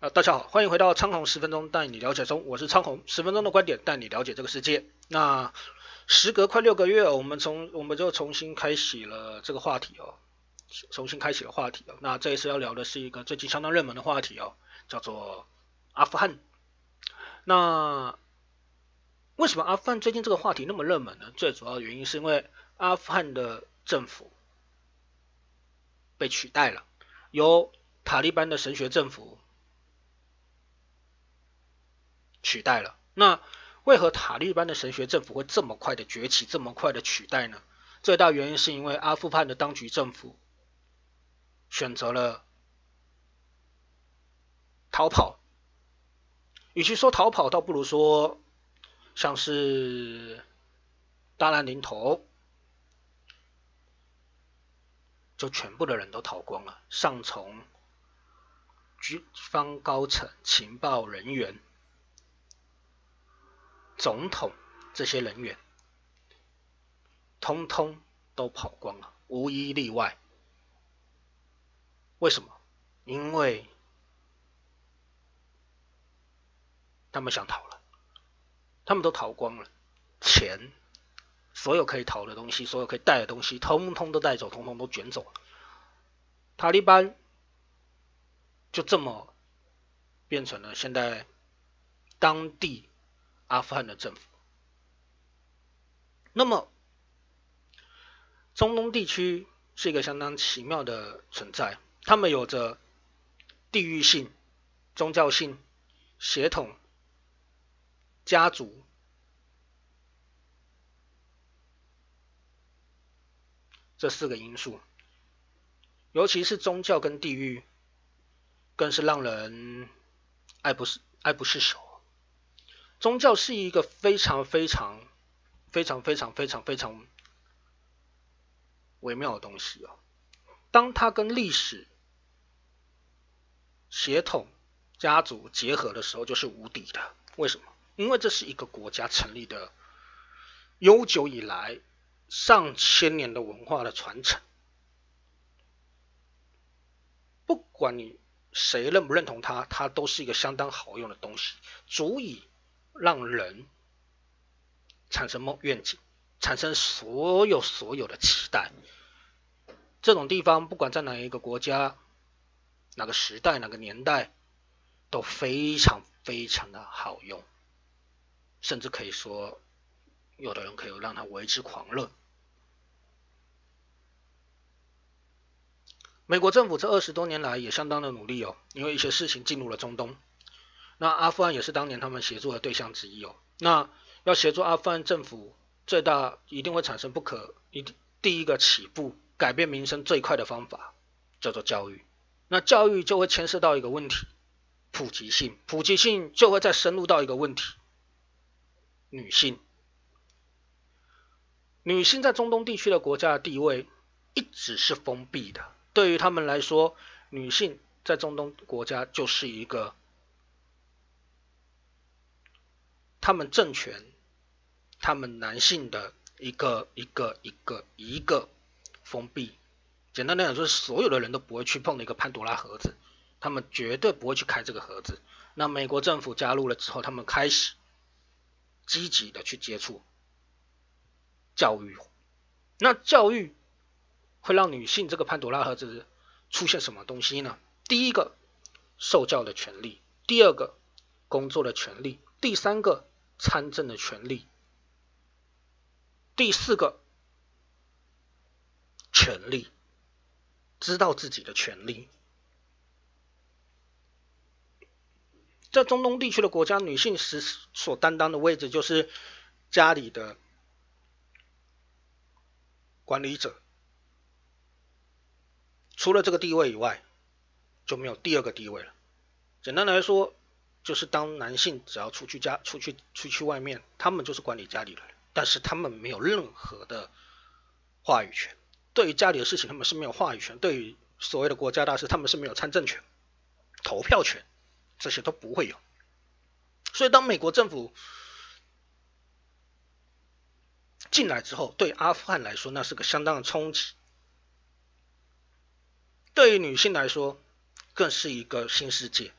啊，大家好，欢迎回到昌宏十分钟带你了解中，我是昌宏，十分钟的观点带你了解这个世界。那时隔快六个月，我们从我们就重新开启了这个话题哦，重新开启了话题哦。那这一次要聊的是一个最近相当热门的话题哦，叫做阿富汗。那为什么阿富汗最近这个话题那么热门呢？最主要的原因是因为阿富汗的政府被取代了，由塔利班的神学政府。取代了。那为何塔利班的神学政府会这么快的崛起，这么快的取代呢？最大原因是因为阿富汗的当局政府选择了逃跑。与其说逃跑，倒不如说像是大难临头，就全部的人都逃光了。上从军方高层、情报人员。总统这些人员，通通都跑光了，无一例外。为什么？因为他们想逃了，他们都逃光了，钱，所有可以逃的东西，所有可以带的东西，通通都带走，通通都卷走了。塔利班就这么变成了现在当地。阿富汗的政府，那么中东地区是一个相当奇妙的存在，他们有着地域性、宗教性、血统、家族这四个因素，尤其是宗教跟地域，更是让人爱不释爱不释手。宗教是一个非常非常非常非常非常非常微妙的东西啊！当它跟历史、血统、家族结合的时候，就是无敌的。为什么？因为这是一个国家成立的悠久以来上千年的文化的传承。不管你谁认不认同它，它都是一个相当好用的东西，足以。让人产生梦愿景，产生所有所有的期待。这种地方不管在哪一个国家、哪个时代、哪个年代，都非常非常的好用，甚至可以说，有的人可以让他为之狂热。美国政府这二十多年来也相当的努力哦，因为一些事情进入了中东。那阿富汗也是当年他们协助的对象之一哦。那要协助阿富汗政府，最大一定会产生不可一第一个起步改变民生最快的方法叫做教育。那教育就会牵涉到一个问题，普及性，普及性就会再深入到一个问题，女性。女性在中东地区的国家地位一直是封闭的，对于他们来说，女性在中东国家就是一个。他们政权，他们男性的一个一个一个一个封闭，简单来讲就是所有的人都不会去碰的一个潘多拉盒子，他们绝对不会去开这个盒子。那美国政府加入了之后，他们开始积极的去接触教育。那教育会让女性这个潘多拉盒子出现什么东西呢？第一个，受教的权利；第二个，工作的权利；第三个。参政的权利，第四个权利，知道自己的权利。在中东地区的国家，女性时所担当的位置就是家里的管理者，除了这个地位以外，就没有第二个地位了。简单来说。就是当男性只要出去家、出去、出去外面，他们就是管理家里的人，但是他们没有任何的话语权。对于家里的事情，他们是没有话语权；对于所谓的国家大事，他们是没有参政权、投票权，这些都不会有。所以，当美国政府进来之后，对阿富汗来说，那是个相当的冲击；对于女性来说，更是一个新世界。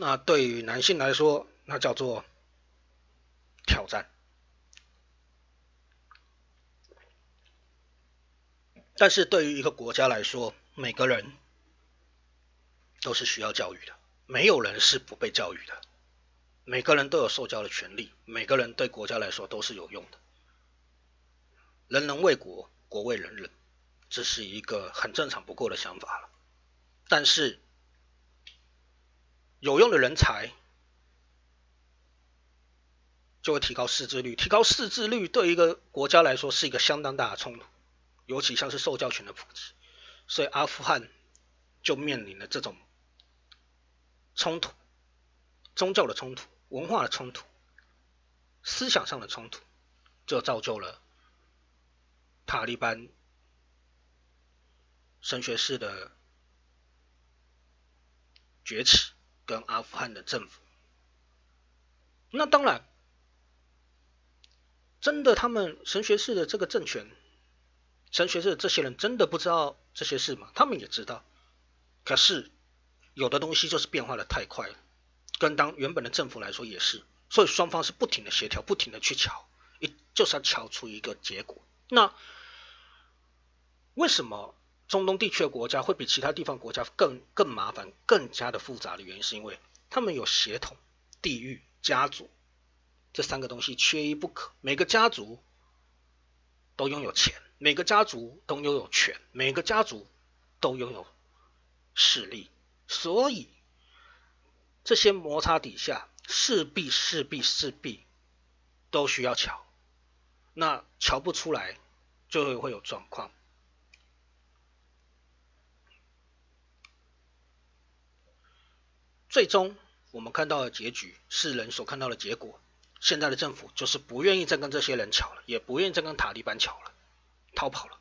那对于男性来说，那叫做挑战。但是对于一个国家来说，每个人都是需要教育的，没有人是不被教育的。每个人都有受教的权利，每个人对国家来说都是有用的。人人为国，国为人人，这是一个很正常不过的想法了。但是，有用的人才就会提高识字率，提高识字率对一个国家来说是一个相当大的冲突，尤其像是受教权的普及，所以阿富汗就面临了这种冲突，宗教的冲突。文化的冲突，思想上的冲突，就造就了塔利班神学士的崛起，跟阿富汗的政府。那当然，真的他们神学士的这个政权，神学士这些人真的不知道这些事吗？他们也知道，可是有的东西就是变化的太快了。跟当原本的政府来说也是，所以双方是不停的协调，不停的去瞧，一就是要瞧出一个结果。那为什么中东地区的国家会比其他地方国家更更麻烦、更加的复杂的原因，是因为他们有血统、地域、家族这三个东西缺一不可。每个家族都拥有钱，每个家族都拥有权，每个家族都拥有势力，所以。这些摩擦底下，势必势必势必都需要瞧，那瞧不出来，就会会有状况。最终我们看到的结局，世人所看到的结果，现在的政府就是不愿意再跟这些人瞧了，也不愿意再跟塔利班瞧了，逃跑了。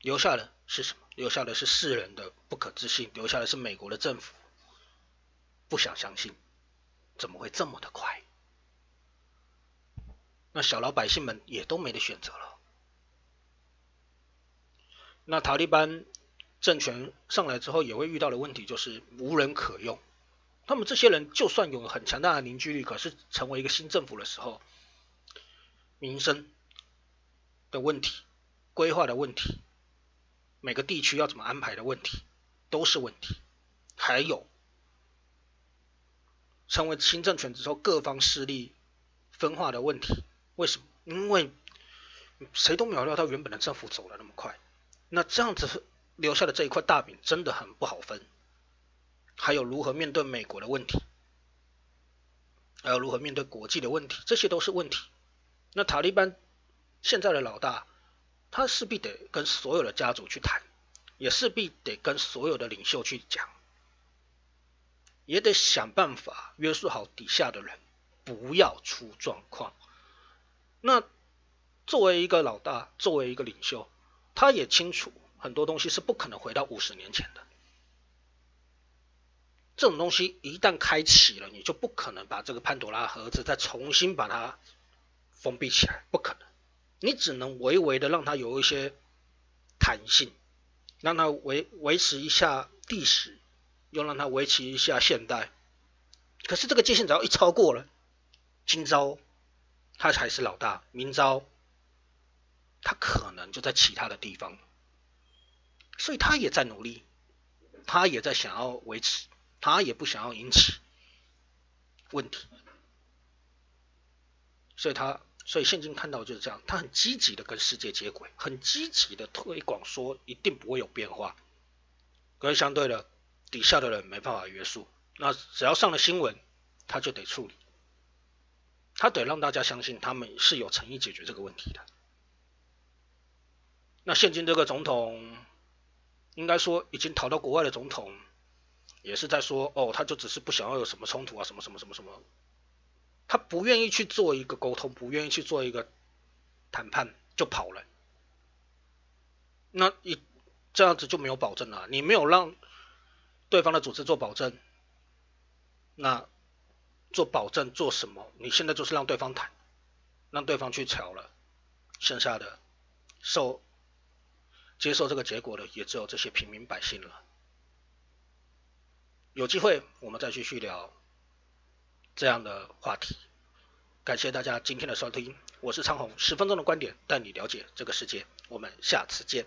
留下的是什么？留下的是世人的不可置信，留下的是美国的政府。不想相信，怎么会这么的快？那小老百姓们也都没得选择了。那塔利班政权上来之后，也会遇到的问题就是无人可用。他们这些人就算有很强大的凝聚力，可是成为一个新政府的时候，民生的问题、规划的问题、每个地区要怎么安排的问题，都是问题。还有。成为新政权之后，各方势力分化的问题，为什么？因为谁都没有料到原本的政府走的那么快，那这样子留下的这一块大饼真的很不好分。还有如何面对美国的问题，还有如何面对国际的问题，这些都是问题。那塔利班现在的老大，他势必得跟所有的家族去谈，也势必得跟所有的领袖去讲。也得想办法约束好底下的人，不要出状况。那作为一个老大，作为一个领袖，他也清楚很多东西是不可能回到五十年前的。这种东西一旦开启了，你就不可能把这个潘多拉盒子再重新把它封闭起来，不可能。你只能微微的让它有一些弹性，让它维维持一下历史。又让它维持一下现代，可是这个界限只要一超过了，今朝他才是老大，明朝他可能就在其他的地方，所以他也在努力，他也在想要维持，他也不想要引起问题，所以他所以现今看到就是这样，他很积极的跟世界接轨，很积极的推广说一定不会有变化，可是相对的。底下的人没办法约束，那只要上了新闻，他就得处理，他得让大家相信他们是有诚意解决这个问题的。那现今这个总统，应该说已经逃到国外的总统，也是在说，哦，他就只是不想要有什么冲突啊，什么什么什么什么，他不愿意去做一个沟通，不愿意去做一个谈判，就跑了。那一这样子就没有保证了，你没有让。对方的组织做保证，那做保证做什么？你现在就是让对方谈，让对方去瞧了，剩下的受接受这个结果的也只有这些平民百姓了。有机会我们再继续聊这样的话题。感谢大家今天的收听，我是昌宏，十分钟的观点带你了解这个世界，我们下次见。